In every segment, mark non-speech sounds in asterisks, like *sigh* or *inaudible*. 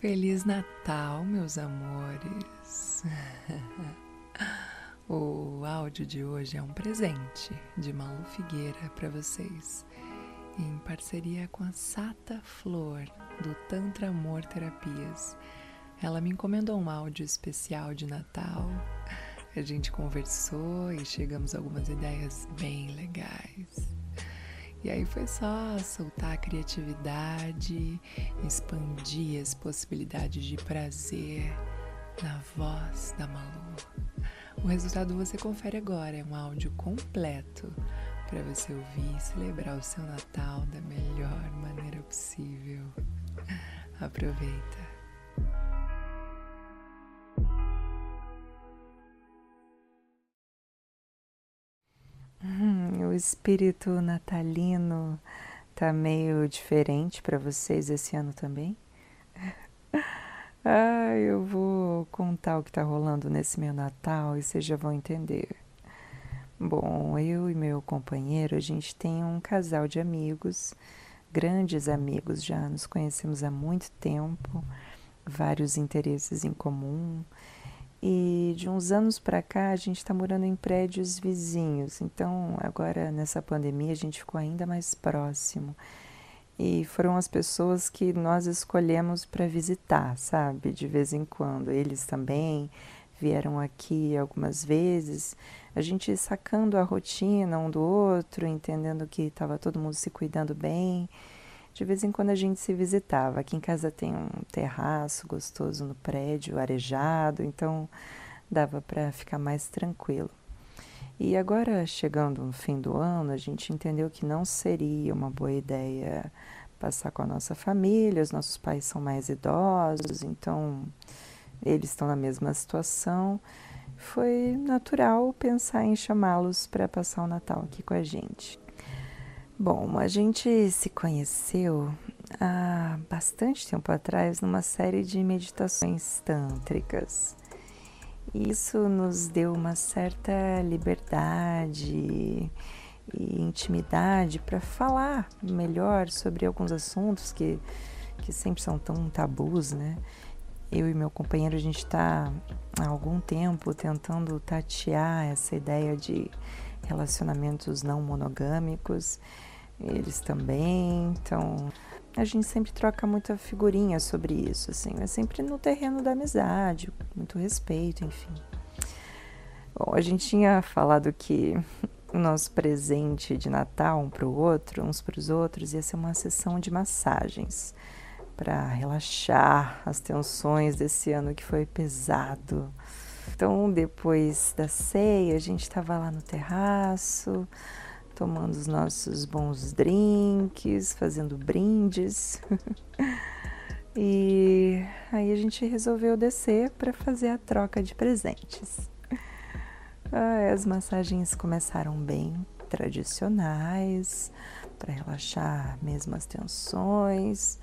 Feliz Natal, meus amores! *laughs* O áudio de hoje é um presente de Malu Figueira para vocês, em parceria com a Sata Flor, do Tantra Amor Terapias. Ela me encomendou um áudio especial de Natal. A gente conversou e chegamos a algumas ideias bem legais. E aí foi só soltar a criatividade, expandir as possibilidades de prazer na voz da Malu. O resultado você confere agora, é um áudio completo para você ouvir e celebrar o seu Natal da melhor maneira possível. Aproveita! Espírito natalino tá meio diferente para vocês esse ano também? *laughs* ah, eu vou contar o que tá rolando nesse meu Natal e vocês já vão entender. Bom, eu e meu companheiro, a gente tem um casal de amigos, grandes amigos, já nos conhecemos há muito tempo, vários interesses em comum. E de uns anos para cá a gente está morando em prédios vizinhos, então agora nessa pandemia a gente ficou ainda mais próximo. E foram as pessoas que nós escolhemos para visitar, sabe? De vez em quando. Eles também vieram aqui algumas vezes. A gente sacando a rotina um do outro, entendendo que estava todo mundo se cuidando bem. De vez em quando a gente se visitava. Aqui em casa tem um terraço gostoso no prédio, arejado, então dava para ficar mais tranquilo. E agora, chegando no fim do ano, a gente entendeu que não seria uma boa ideia passar com a nossa família. Os nossos pais são mais idosos, então eles estão na mesma situação. Foi natural pensar em chamá-los para passar o Natal aqui com a gente. Bom, a gente se conheceu há bastante tempo atrás numa série de meditações tântricas. Isso nos deu uma certa liberdade e intimidade para falar melhor sobre alguns assuntos que, que sempre são tão tabus, né? Eu e meu companheiro, a gente está há algum tempo tentando tatear essa ideia de relacionamentos não monogâmicos eles também. Então, a gente sempre troca muita figurinha sobre isso, assim, é sempre no terreno da amizade, muito respeito, enfim. Bom, a gente tinha falado que o nosso presente de Natal um para o outro, uns para os outros, ia ser uma sessão de massagens para relaxar as tensões desse ano que foi pesado. Então, depois da ceia, a gente estava lá no terraço, tomando os nossos bons drinks, fazendo brindes. *laughs* e aí a gente resolveu descer para fazer a troca de presentes. As massagens começaram bem tradicionais, para relaxar mesmo as tensões,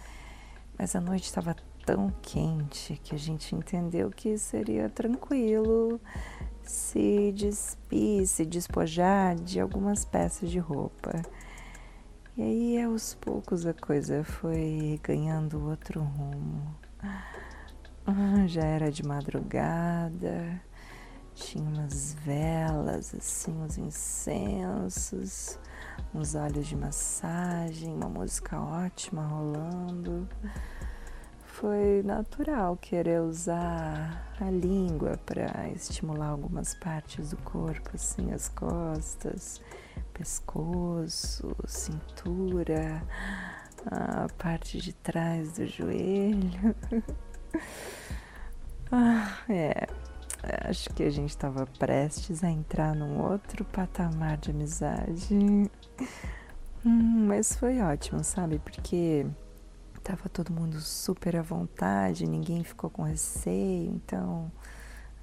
mas a noite estava tão quente que a gente entendeu que seria tranquilo se despir, se despojar de algumas peças de roupa. E aí, aos poucos, a coisa foi ganhando outro rumo. Ah, já era de madrugada, tinha umas velas, assim, uns incensos, uns olhos de massagem, uma música ótima rolando foi natural querer usar a língua para estimular algumas partes do corpo, assim, as costas, pescoço, cintura, a parte de trás do joelho. *laughs* ah, é. Acho que a gente estava prestes a entrar num outro patamar de amizade. Hum, mas foi ótimo, sabe? Porque Tava todo mundo super à vontade, ninguém ficou com receio, então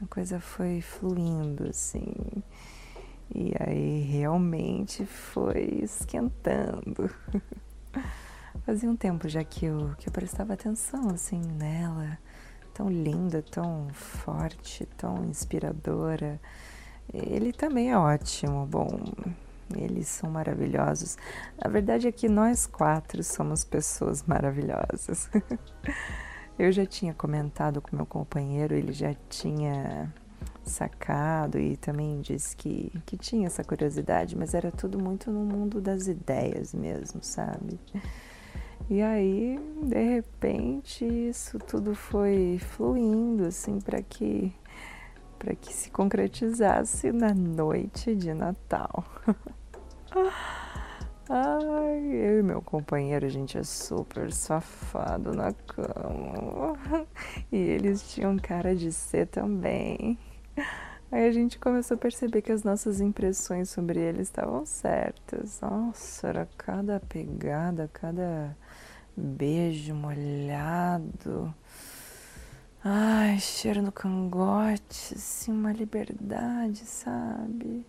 a coisa foi fluindo assim. E aí realmente foi esquentando. *laughs* Fazia um tempo já que eu, que eu prestava atenção assim nela, tão linda, tão forte, tão inspiradora. Ele também é ótimo. Bom, eles são maravilhosos. A verdade é que nós quatro somos pessoas maravilhosas. *laughs* Eu já tinha comentado com meu companheiro, ele já tinha sacado e também disse que, que tinha essa curiosidade, mas era tudo muito no mundo das ideias mesmo, sabe? E aí, de repente, isso tudo foi fluindo assim para que para que se concretizasse na noite de Natal. *laughs* Ai, eu e meu companheiro, a gente é super safado na cama. E eles tinham cara de ser também. Aí a gente começou a perceber que as nossas impressões sobre ele estavam certas. Nossa, era cada pegada, cada beijo molhado. Ai, cheiro no cangote, assim, uma liberdade, sabe?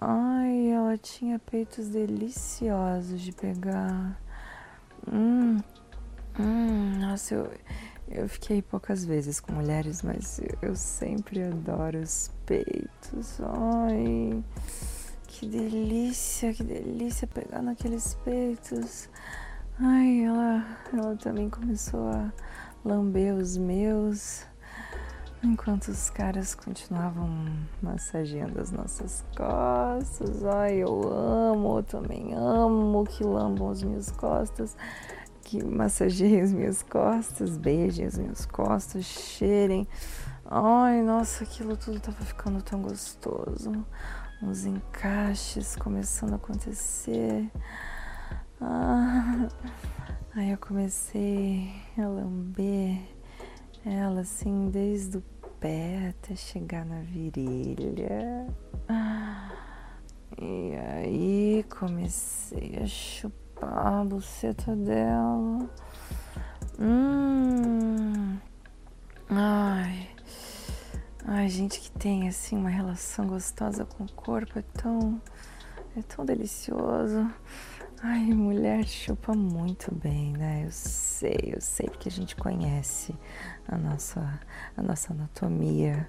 Ai, ela tinha peitos deliciosos de pegar. Hum, hum, nossa, eu, eu fiquei poucas vezes com mulheres, mas eu sempre adoro os peitos. Ai, que delícia, que delícia pegar naqueles peitos. Ai, ela, ela também começou a lamber os meus enquanto os caras continuavam massageando as nossas costas. Ai, eu amo, eu também amo que lambam as minhas costas, que massageiem as minhas costas, beijem as minhas costas, cheirem. Ai, nossa, aquilo tudo tava ficando tão gostoso. Uns encaixes começando a acontecer. Ah, aí eu comecei a lamber ela assim desde o pé até chegar na virilha. E aí comecei a chupar a buceta dela. Hum. Ai. Ai, gente que tem assim uma relação gostosa com o corpo é tão é tão delicioso. Ai, mulher chupa muito bem, né? Eu sei, eu sei porque a gente conhece a nossa, a nossa anatomia.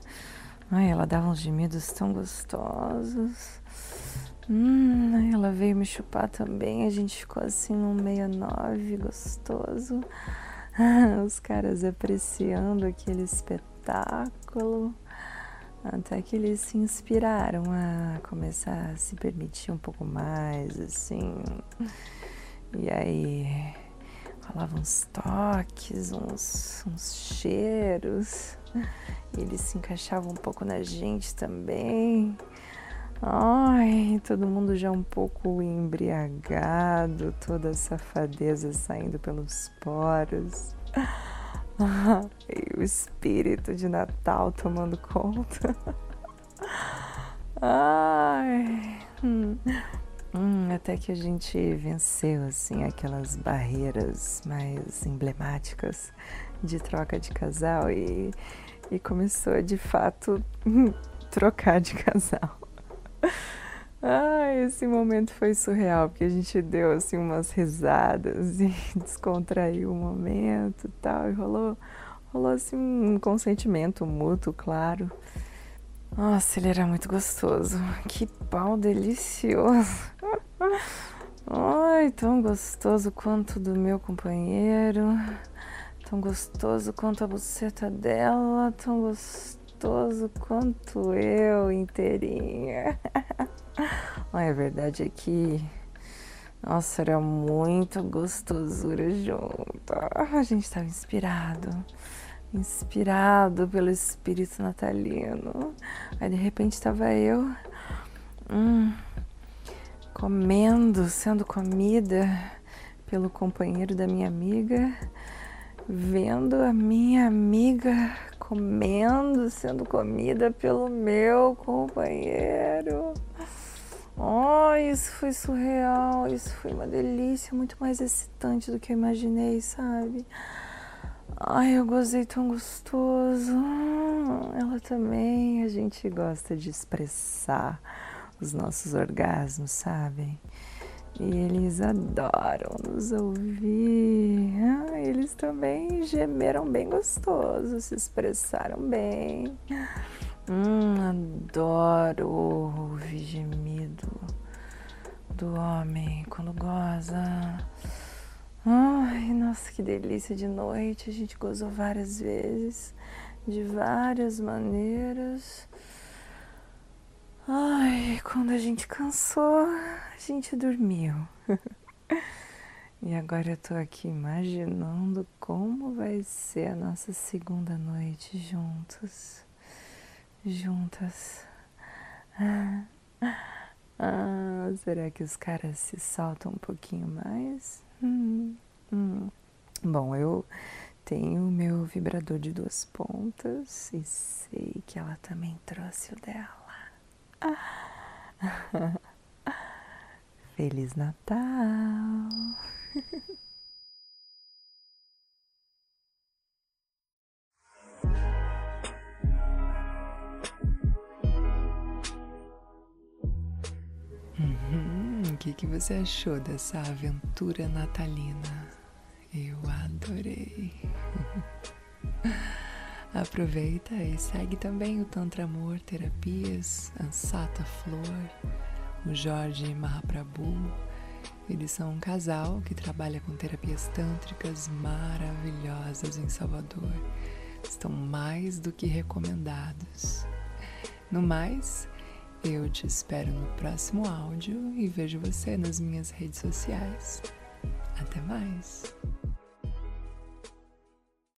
Ai, ela dava uns gemidos tão gostosos. Hum, ela veio me chupar também. A gente ficou assim num 69 gostoso. *laughs* Os caras apreciando aquele espetáculo. Até que eles se inspiraram a começar a se permitir um pouco mais, assim. E aí falavam uns toques, uns, uns cheiros. E eles se encaixavam um pouco na gente também. Ai, todo mundo já um pouco embriagado, toda a safadeza saindo pelos poros. *laughs* o espírito de Natal tomando conta. *laughs* Ai. Hum. Hum, até que a gente venceu assim aquelas barreiras mais emblemáticas de troca de casal e, e começou de fato *laughs* trocar de casal. Ah, esse momento foi surreal, porque a gente deu assim umas risadas e *laughs* descontraiu o momento e tal, e rolou, rolou assim um consentimento mútuo, claro. Nossa, ele era muito gostoso. Que pau delicioso. *laughs* Ai, tão gostoso quanto do meu companheiro. Tão gostoso quanto a buceta dela. Tão gostoso quanto eu inteirinha. *laughs* Ai, a verdade é que. Nossa, era muito gostosura junto. A gente estava inspirado. Inspirado pelo espírito natalino. Aí de repente estava eu. Hum, comendo, sendo comida pelo companheiro da minha amiga, vendo a minha amiga comendo, sendo comida pelo meu companheiro. Oh, isso foi surreal, isso foi uma delícia, muito mais excitante do que eu imaginei, sabe? Ai, eu gozei tão gostoso. Ela também, a gente gosta de expressar os nossos orgasmos, sabem? E eles adoram nos ouvir. Ah, eles também gemeram bem gostoso, se expressaram bem. Hum, adoro ouvir gemido do homem quando goza. Ai, nossa, que delícia de noite. A gente gozou várias vezes, de várias maneiras. Ai, quando a gente cansou, a gente dormiu. *laughs* e agora eu tô aqui imaginando como vai ser a nossa segunda noite juntos. Juntas. Ah, será que os caras se soltam um pouquinho mais? Hum, hum. Bom, eu tenho meu vibrador de duas pontas e sei que ela também trouxe o dela. *laughs* Feliz Natal! *laughs* O que você achou dessa aventura natalina? Eu adorei! *laughs* Aproveita e segue também o Tantra Amor Terapias, Ansata Flor, o Jorge Mahaprabhu. Eles são um casal que trabalha com terapias tântricas maravilhosas em Salvador. Estão mais do que recomendados. No mais, eu te espero no próximo áudio e vejo você nas minhas redes sociais. Até mais!